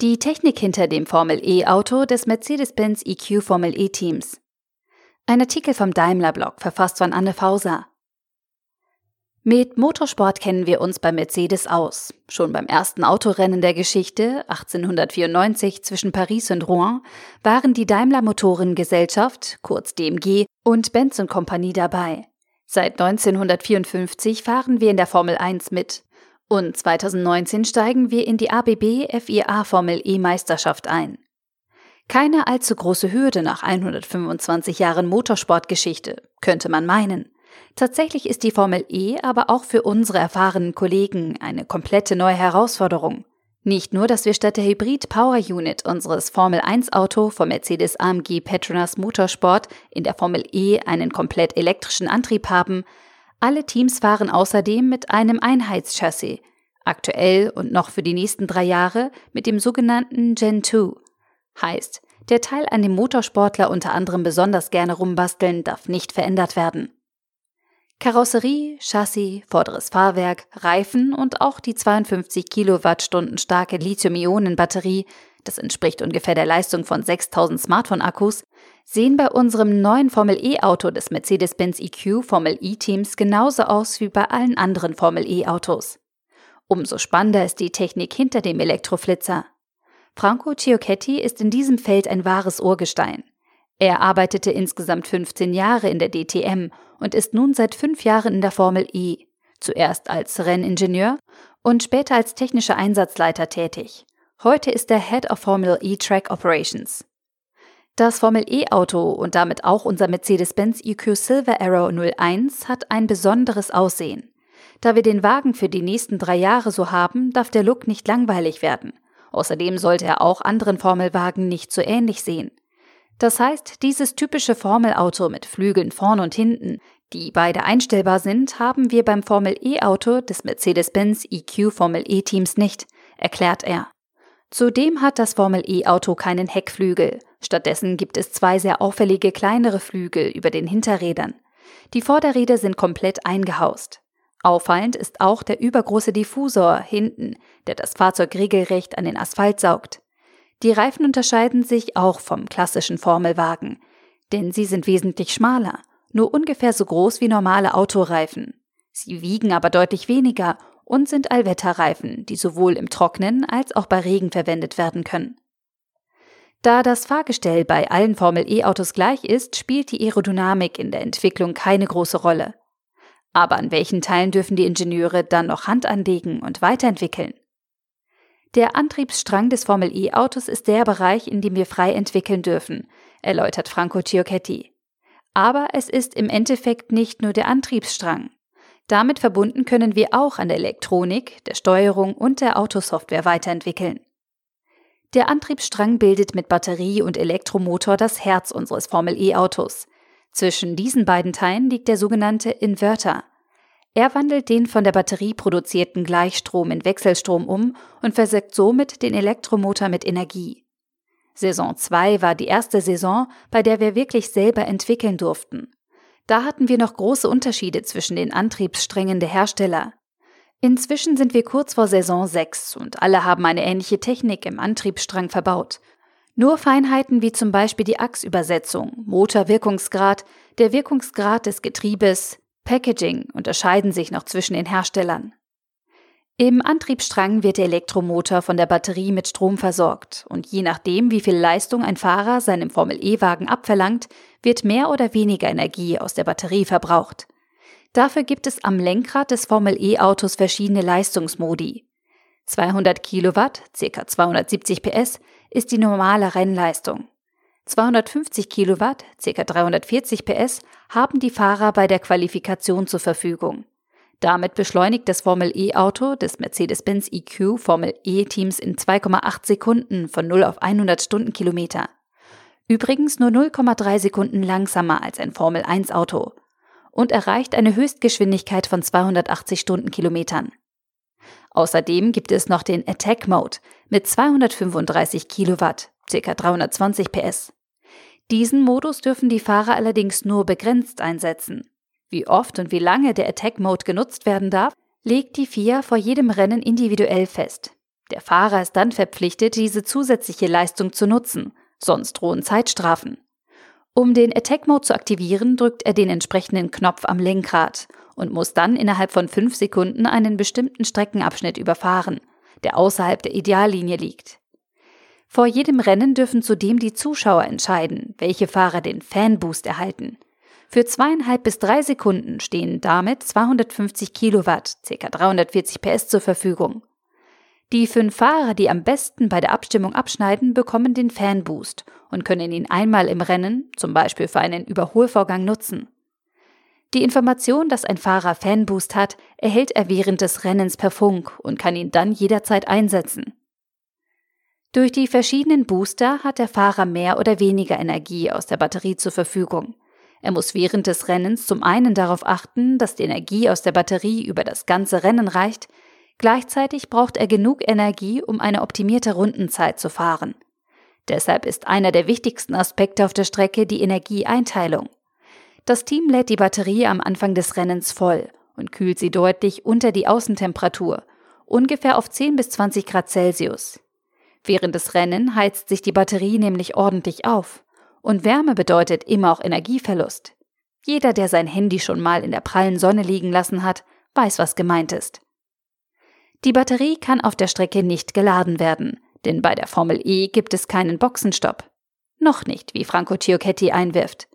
Die Technik hinter dem Formel E-Auto des Mercedes-Benz EQ Formel E-Teams. Ein Artikel vom Daimler-Blog, verfasst von Anne Fauser. Mit Motorsport kennen wir uns bei Mercedes aus. Schon beim ersten Autorennen der Geschichte, 1894 zwischen Paris und Rouen, waren die Daimler Motorengesellschaft, kurz DMG, und Benz Company dabei. Seit 1954 fahren wir in der Formel 1 mit. Und 2019 steigen wir in die ABB FIA Formel E Meisterschaft ein. Keine allzu große Hürde nach 125 Jahren Motorsportgeschichte, könnte man meinen. Tatsächlich ist die Formel E aber auch für unsere erfahrenen Kollegen eine komplette neue Herausforderung. Nicht nur, dass wir statt der Hybrid Power Unit unseres Formel 1 Auto vom Mercedes AMG Petronas Motorsport in der Formel E einen komplett elektrischen Antrieb haben, alle Teams fahren außerdem mit einem Einheitschassis, aktuell und noch für die nächsten drei Jahre mit dem sogenannten Gen 2. Heißt, der Teil, an dem Motorsportler unter anderem besonders gerne rumbasteln, darf nicht verändert werden. Karosserie, Chassis, vorderes Fahrwerk, Reifen und auch die 52 Kilowattstunden starke Lithium-Ionen-Batterie, das entspricht ungefähr der Leistung von 6000 Smartphone-Akkus, sehen bei unserem neuen Formel E-Auto des Mercedes-Benz EQ Formel E-Teams genauso aus wie bei allen anderen Formel E-Autos. Umso spannender ist die Technik hinter dem Elektroflitzer. Franco Ciocchetti ist in diesem Feld ein wahres Urgestein. Er arbeitete insgesamt 15 Jahre in der DTM und ist nun seit fünf Jahren in der Formel E, zuerst als Renningenieur und später als technischer Einsatzleiter tätig. Heute ist er Head of Formel E Track Operations. Das Formel E-Auto und damit auch unser Mercedes-Benz EQ Silver Arrow 01 hat ein besonderes Aussehen. Da wir den Wagen für die nächsten drei Jahre so haben, darf der Look nicht langweilig werden. Außerdem sollte er auch anderen Formelwagen nicht so ähnlich sehen. Das heißt, dieses typische Formelauto mit Flügeln vorn und hinten, die beide einstellbar sind, haben wir beim Formel E-Auto des Mercedes-Benz EQ Formel E-Teams nicht, erklärt er. Zudem hat das Formel E-Auto keinen Heckflügel. Stattdessen gibt es zwei sehr auffällige kleinere Flügel über den Hinterrädern. Die Vorderräder sind komplett eingehaust. Auffallend ist auch der übergroße Diffusor hinten, der das Fahrzeug regelrecht an den Asphalt saugt. Die Reifen unterscheiden sich auch vom klassischen Formelwagen, denn sie sind wesentlich schmaler, nur ungefähr so groß wie normale Autoreifen. Sie wiegen aber deutlich weniger und sind Allwetterreifen, die sowohl im Trocknen als auch bei Regen verwendet werden können. Da das Fahrgestell bei allen Formel E-Autos gleich ist, spielt die Aerodynamik in der Entwicklung keine große Rolle. Aber an welchen Teilen dürfen die Ingenieure dann noch Hand anlegen und weiterentwickeln? Der Antriebsstrang des Formel E-Autos ist der Bereich, in dem wir frei entwickeln dürfen, erläutert Franco Ciocchetti. Aber es ist im Endeffekt nicht nur der Antriebsstrang. Damit verbunden können wir auch an der Elektronik, der Steuerung und der Autosoftware weiterentwickeln. Der Antriebsstrang bildet mit Batterie und Elektromotor das Herz unseres Formel E-Autos. Zwischen diesen beiden Teilen liegt der sogenannte Inverter. Er wandelt den von der Batterie produzierten Gleichstrom in Wechselstrom um und versorgt somit den Elektromotor mit Energie. Saison 2 war die erste Saison, bei der wir wirklich selber entwickeln durften. Da hatten wir noch große Unterschiede zwischen den Antriebssträngen der Hersteller. Inzwischen sind wir kurz vor Saison 6 und alle haben eine ähnliche Technik im Antriebsstrang verbaut. Nur Feinheiten wie zum Beispiel die Achsübersetzung, Motorwirkungsgrad, der Wirkungsgrad des Getriebes, Packaging unterscheiden sich noch zwischen den Herstellern. Im Antriebsstrang wird der Elektromotor von der Batterie mit Strom versorgt und je nachdem, wie viel Leistung ein Fahrer seinem Formel-E-Wagen abverlangt, wird mehr oder weniger Energie aus der Batterie verbraucht. Dafür gibt es am Lenkrad des Formel-E-Autos verschiedene Leistungsmodi. 200 Kilowatt, ca. 270 PS, ist die normale Rennleistung. 250 Kilowatt, ca. 340 PS, haben die Fahrer bei der Qualifikation zur Verfügung. Damit beschleunigt das Formel E-Auto des Mercedes-Benz EQ Formel E-Teams in 2,8 Sekunden von 0 auf 100 Stundenkilometer. Übrigens nur 0,3 Sekunden langsamer als ein Formel 1 Auto und erreicht eine Höchstgeschwindigkeit von 280 Stundenkilometern. Außerdem gibt es noch den Attack Mode mit 235 Kilowatt, ca. 320 PS. Diesen Modus dürfen die Fahrer allerdings nur begrenzt einsetzen. Wie oft und wie lange der Attack Mode genutzt werden darf, legt die FIA vor jedem Rennen individuell fest. Der Fahrer ist dann verpflichtet, diese zusätzliche Leistung zu nutzen, sonst drohen Zeitstrafen. Um den Attack Mode zu aktivieren, drückt er den entsprechenden Knopf am Lenkrad und muss dann innerhalb von fünf Sekunden einen bestimmten Streckenabschnitt überfahren, der außerhalb der Ideallinie liegt. Vor jedem Rennen dürfen zudem die Zuschauer entscheiden, welche Fahrer den Fanboost erhalten. Für zweieinhalb bis drei Sekunden stehen damit 250 Kilowatt, ca. 340 PS zur Verfügung. Die fünf Fahrer, die am besten bei der Abstimmung abschneiden, bekommen den Fanboost und können ihn einmal im Rennen, zum Beispiel für einen Überholvorgang, nutzen. Die Information, dass ein Fahrer Fanboost hat, erhält er während des Rennens per Funk und kann ihn dann jederzeit einsetzen. Durch die verschiedenen Booster hat der Fahrer mehr oder weniger Energie aus der Batterie zur Verfügung. Er muss während des Rennens zum einen darauf achten, dass die Energie aus der Batterie über das ganze Rennen reicht, gleichzeitig braucht er genug Energie, um eine optimierte Rundenzeit zu fahren. Deshalb ist einer der wichtigsten Aspekte auf der Strecke die Energieeinteilung. Das Team lädt die Batterie am Anfang des Rennens voll und kühlt sie deutlich unter die Außentemperatur, ungefähr auf 10 bis 20 Grad Celsius. Während des Rennen heizt sich die Batterie nämlich ordentlich auf. Und Wärme bedeutet immer auch Energieverlust. Jeder, der sein Handy schon mal in der prallen Sonne liegen lassen hat, weiß, was gemeint ist. Die Batterie kann auf der Strecke nicht geladen werden, denn bei der Formel E gibt es keinen Boxenstopp. Noch nicht, wie Franco Chiocchetti einwirft.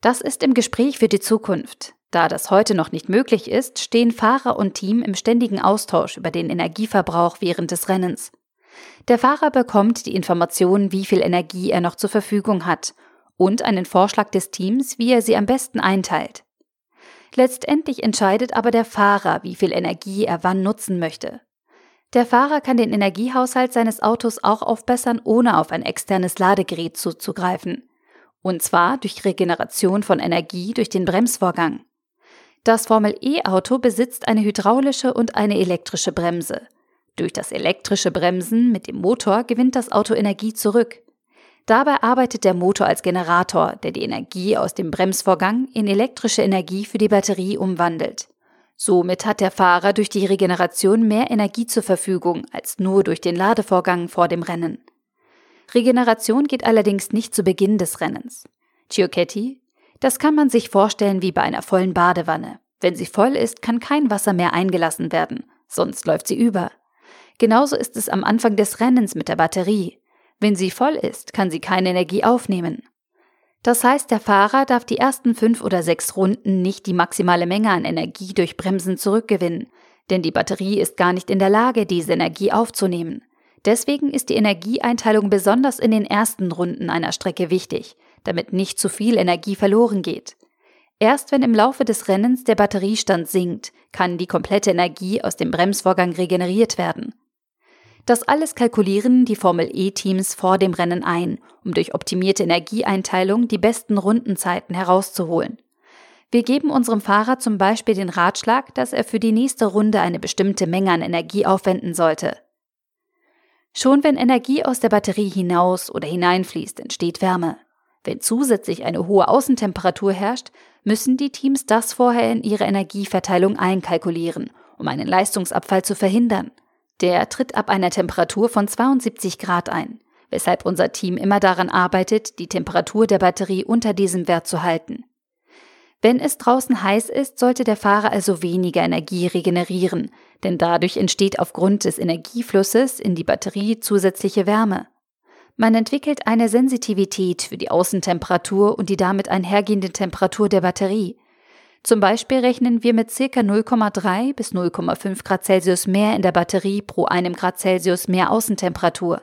Das ist im Gespräch für die Zukunft. Da das heute noch nicht möglich ist, stehen Fahrer und Team im ständigen Austausch über den Energieverbrauch während des Rennens. Der Fahrer bekommt die Information, wie viel Energie er noch zur Verfügung hat und einen Vorschlag des Teams, wie er sie am besten einteilt. Letztendlich entscheidet aber der Fahrer, wie viel Energie er wann nutzen möchte. Der Fahrer kann den Energiehaushalt seines Autos auch aufbessern, ohne auf ein externes Ladegerät zuzugreifen. Und zwar durch Regeneration von Energie durch den Bremsvorgang. Das Formel E-Auto besitzt eine hydraulische und eine elektrische Bremse. Durch das elektrische Bremsen mit dem Motor gewinnt das Auto Energie zurück. Dabei arbeitet der Motor als Generator, der die Energie aus dem Bremsvorgang in elektrische Energie für die Batterie umwandelt. Somit hat der Fahrer durch die Regeneration mehr Energie zur Verfügung als nur durch den Ladevorgang vor dem Rennen. Regeneration geht allerdings nicht zu Beginn des Rennens. Chiocchetti, das kann man sich vorstellen wie bei einer vollen Badewanne. Wenn sie voll ist, kann kein Wasser mehr eingelassen werden, sonst läuft sie über. Genauso ist es am Anfang des Rennens mit der Batterie. Wenn sie voll ist, kann sie keine Energie aufnehmen. Das heißt, der Fahrer darf die ersten fünf oder sechs Runden nicht die maximale Menge an Energie durch Bremsen zurückgewinnen, denn die Batterie ist gar nicht in der Lage, diese Energie aufzunehmen. Deswegen ist die Energieeinteilung besonders in den ersten Runden einer Strecke wichtig, damit nicht zu viel Energie verloren geht. Erst wenn im Laufe des Rennens der Batteriestand sinkt, kann die komplette Energie aus dem Bremsvorgang regeneriert werden. Das alles kalkulieren die Formel E-Teams vor dem Rennen ein, um durch optimierte Energieeinteilung die besten Rundenzeiten herauszuholen. Wir geben unserem Fahrer zum Beispiel den Ratschlag, dass er für die nächste Runde eine bestimmte Menge an Energie aufwenden sollte. Schon wenn Energie aus der Batterie hinaus oder hineinfließt, entsteht Wärme. Wenn zusätzlich eine hohe Außentemperatur herrscht, müssen die Teams das vorher in ihre Energieverteilung einkalkulieren, um einen Leistungsabfall zu verhindern. Der tritt ab einer Temperatur von 72 Grad ein, weshalb unser Team immer daran arbeitet, die Temperatur der Batterie unter diesem Wert zu halten. Wenn es draußen heiß ist, sollte der Fahrer also weniger Energie regenerieren, denn dadurch entsteht aufgrund des Energieflusses in die Batterie zusätzliche Wärme. Man entwickelt eine Sensitivität für die Außentemperatur und die damit einhergehende Temperatur der Batterie, zum Beispiel rechnen wir mit ca. 0,3 bis 0,5 Grad Celsius mehr in der Batterie pro einem Grad Celsius mehr Außentemperatur.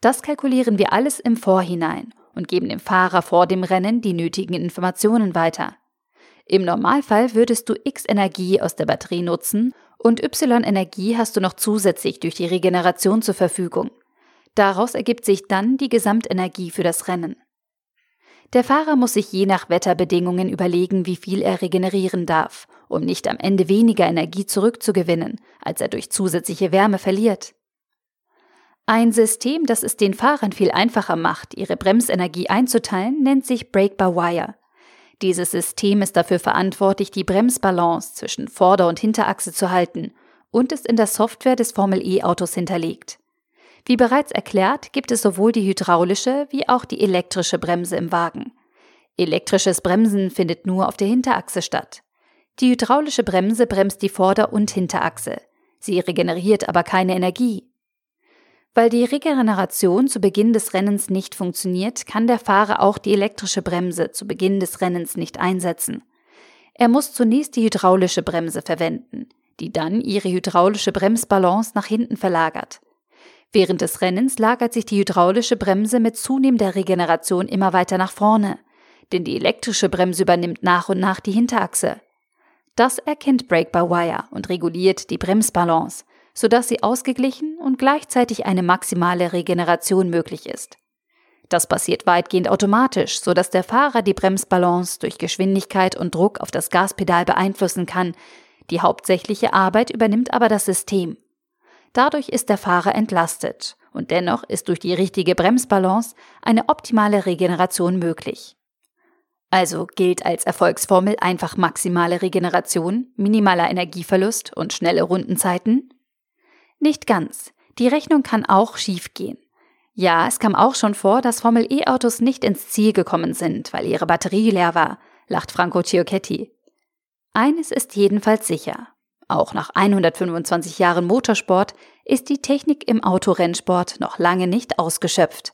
Das kalkulieren wir alles im Vorhinein und geben dem Fahrer vor dem Rennen die nötigen Informationen weiter. Im Normalfall würdest du X Energie aus der Batterie nutzen und Y Energie hast du noch zusätzlich durch die Regeneration zur Verfügung. Daraus ergibt sich dann die Gesamtenergie für das Rennen. Der Fahrer muss sich je nach Wetterbedingungen überlegen, wie viel er regenerieren darf, um nicht am Ende weniger Energie zurückzugewinnen, als er durch zusätzliche Wärme verliert. Ein System, das es den Fahrern viel einfacher macht, ihre Bremsenergie einzuteilen, nennt sich Brake-by-Wire. Dieses System ist dafür verantwortlich, die Bremsbalance zwischen Vorder- und Hinterachse zu halten und ist in der Software des Formel E-Autos hinterlegt. Wie bereits erklärt, gibt es sowohl die hydraulische wie auch die elektrische Bremse im Wagen. Elektrisches Bremsen findet nur auf der Hinterachse statt. Die hydraulische Bremse bremst die Vorder- und Hinterachse. Sie regeneriert aber keine Energie. Weil die Regeneration zu Beginn des Rennens nicht funktioniert, kann der Fahrer auch die elektrische Bremse zu Beginn des Rennens nicht einsetzen. Er muss zunächst die hydraulische Bremse verwenden, die dann ihre hydraulische Bremsbalance nach hinten verlagert. Während des Rennens lagert sich die hydraulische Bremse mit zunehmender Regeneration immer weiter nach vorne, denn die elektrische Bremse übernimmt nach und nach die Hinterachse. Das erkennt Brake-by-Wire und reguliert die Bremsbalance, sodass sie ausgeglichen und gleichzeitig eine maximale Regeneration möglich ist. Das passiert weitgehend automatisch, sodass der Fahrer die Bremsbalance durch Geschwindigkeit und Druck auf das Gaspedal beeinflussen kann. Die hauptsächliche Arbeit übernimmt aber das System. Dadurch ist der Fahrer entlastet und dennoch ist durch die richtige Bremsbalance eine optimale Regeneration möglich. Also gilt als Erfolgsformel einfach maximale Regeneration, minimaler Energieverlust und schnelle Rundenzeiten? Nicht ganz. Die Rechnung kann auch schiefgehen. Ja, es kam auch schon vor, dass Formel E-Autos nicht ins Ziel gekommen sind, weil ihre Batterie leer war, lacht Franco Ciocchetti. Eines ist jedenfalls sicher. Auch nach 125 Jahren Motorsport ist die Technik im Autorennsport noch lange nicht ausgeschöpft.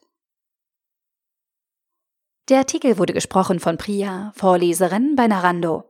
Der Artikel wurde gesprochen von Priya, Vorleserin bei Narando.